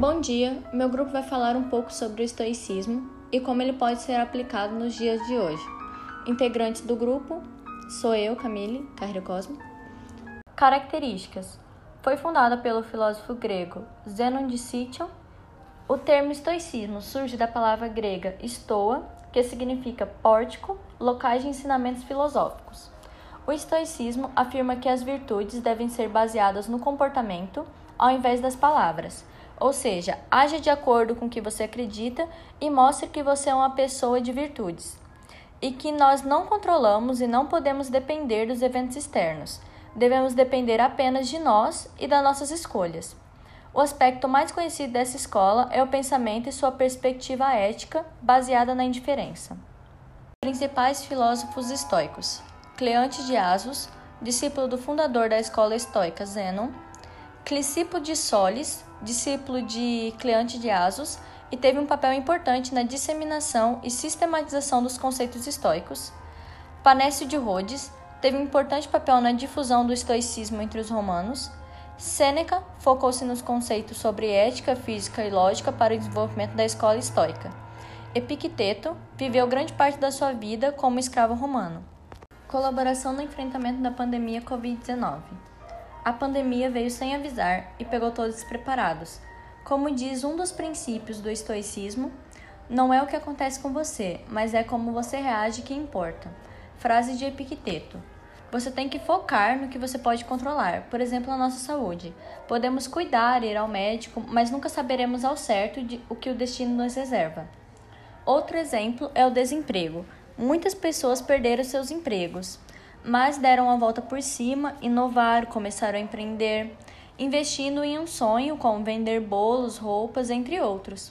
Bom dia, meu grupo vai falar um pouco sobre o estoicismo e como ele pode ser aplicado nos dias de hoje. Integrantes do grupo sou eu, Camille, Carreira Cosmo. Características: Foi fundada pelo filósofo grego Zenon de Citium. O termo estoicismo surge da palavra grega stoa, que significa pórtico, locais de ensinamentos filosóficos. O estoicismo afirma que as virtudes devem ser baseadas no comportamento ao invés das palavras ou seja, haja de acordo com o que você acredita e mostre que você é uma pessoa de virtudes. E que nós não controlamos e não podemos depender dos eventos externos. Devemos depender apenas de nós e das nossas escolhas. O aspecto mais conhecido dessa escola é o pensamento e sua perspectiva ética baseada na indiferença. Principais filósofos estoicos: Cleante de Asos, discípulo do fundador da escola estoica Zenon, Clisipo de Solis, discípulo de Cleante de Asos, e teve um papel importante na disseminação e sistematização dos conceitos estoicos. Panécio de Rhodes teve um importante papel na difusão do estoicismo entre os romanos. Sêneca focou-se nos conceitos sobre ética, física e lógica para o desenvolvimento da escola estoica. Epicteto viveu grande parte da sua vida como escravo romano. Colaboração no enfrentamento da pandemia Covid-19. A pandemia veio sem avisar e pegou todos despreparados. Como diz um dos princípios do estoicismo, não é o que acontece com você, mas é como você reage que importa. Frase de Epicteto. Você tem que focar no que você pode controlar, por exemplo, a nossa saúde. Podemos cuidar, ir ao médico, mas nunca saberemos ao certo de, o que o destino nos reserva. Outro exemplo é o desemprego. Muitas pessoas perderam seus empregos mas deram a volta por cima, inovaram, começaram a empreender, investindo em um sonho como vender bolos, roupas, entre outros.